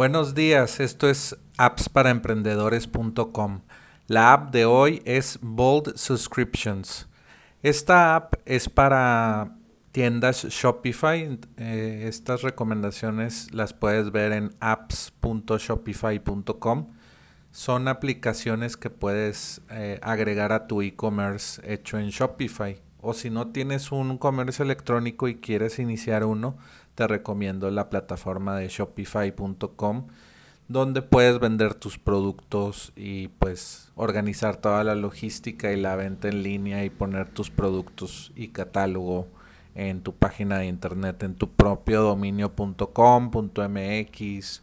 Buenos días, esto es appsparaemprendedores.com. La app de hoy es Bold Subscriptions. Esta app es para tiendas Shopify. Eh, estas recomendaciones las puedes ver en apps.shopify.com. Son aplicaciones que puedes eh, agregar a tu e-commerce hecho en Shopify. O si no tienes un comercio electrónico y quieres iniciar uno, te recomiendo la plataforma de shopify.com donde puedes vender tus productos y pues organizar toda la logística y la venta en línea y poner tus productos y catálogo en tu página de internet, en tu propio dominio.com, .mx,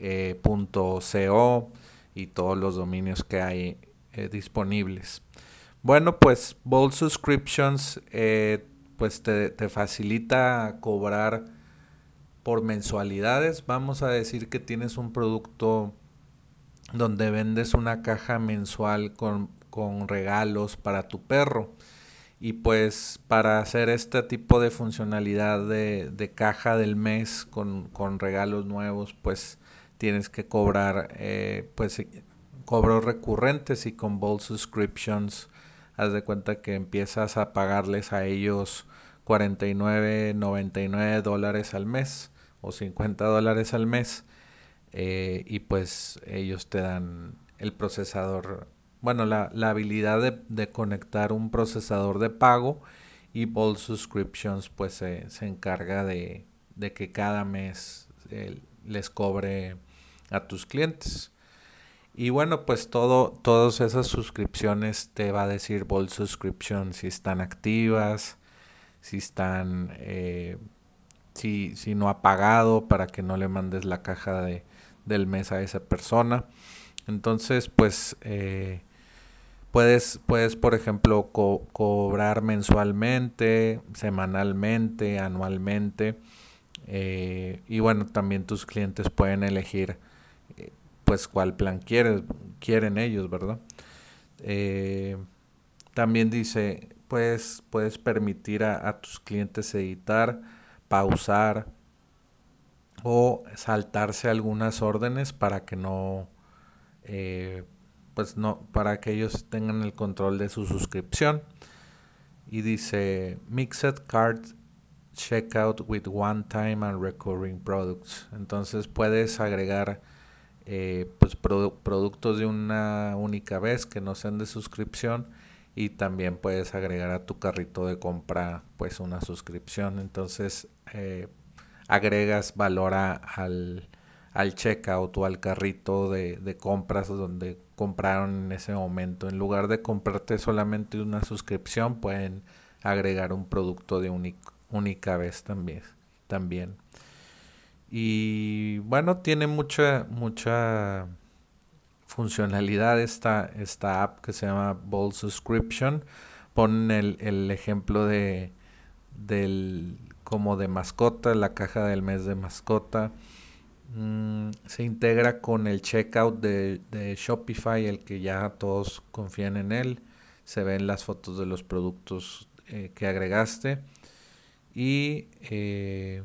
eh, .co y todos los dominios que hay eh, disponibles. Bueno, pues Bold Subscriptions eh, pues te, te, facilita cobrar por mensualidades. Vamos a decir que tienes un producto donde vendes una caja mensual con, con regalos para tu perro y pues para hacer este tipo de funcionalidad de, de caja del mes con, con, regalos nuevos, pues tienes que cobrar eh, pues cobros recurrentes y con Bold Subscriptions haz de cuenta que empiezas a pagarles a ellos 49, 99 dólares al mes o 50 dólares al mes eh, y pues ellos te dan el procesador bueno, la, la habilidad de, conectar un procesador de pago y Bold Subscriptions pues se, se encarga de, de, que cada mes eh, les cobre a tus clientes. Y bueno, pues todo, todas esas suscripciones te va a decir Bold Subscription si están activas, si están, eh, si, si no ha pagado para que no le mandes la caja de, del mes a esa persona. Entonces, pues eh, Puedes, puedes por ejemplo, cobrar mensualmente, semanalmente, anualmente. Eh, y bueno, también tus clientes pueden elegir eh, pues cuál plan quieres, quieren ellos, ¿verdad? Eh, también dice, puedes, puedes permitir a, tus clientes editar, pausar o saltarse algunas órdenes para que no pues no, para que ellos tengan el control de su suscripción. Y dice Mixed Card Checkout with One Time and Recurring Products. Entonces puedes agregar eh, pues productos de una única vez que no sean de suscripción y también puedes agregar a tu carrito de compra pues una suscripción. Entonces eh, agregas valor al, al checkout o al carrito de, de compras donde compraron en ese momento. En lugar de comprarte solamente una suscripción, pueden agregar un producto de única vez también. también. Y bueno, tiene mucha, mucha funcionalidad esta, esta app que se llama Bold Subscription. Ponen el, el ejemplo de del como de mascota, la caja del mes de mascota Mm, se integra con el checkout de, de, Shopify, el que ya todos confían en él. Se ven las fotos de los productos eh, que agregaste. Y eh,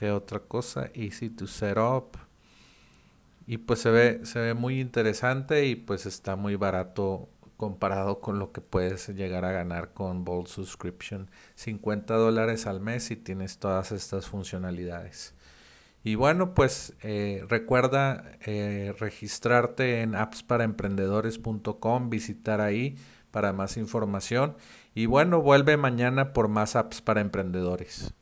qué otra cosa, Easy to set up. Y pues se ve, se ve muy interesante y pues está muy barato comparado con lo que puedes llegar a ganar con Bold Subscription. 50 dólares al mes y tienes todas estas funcionalidades. Y bueno, pues eh, recuerda eh, registrarte en appsparaemprendedores.com, visitar ahí para más información. Y bueno, vuelve mañana por más apps para emprendedores.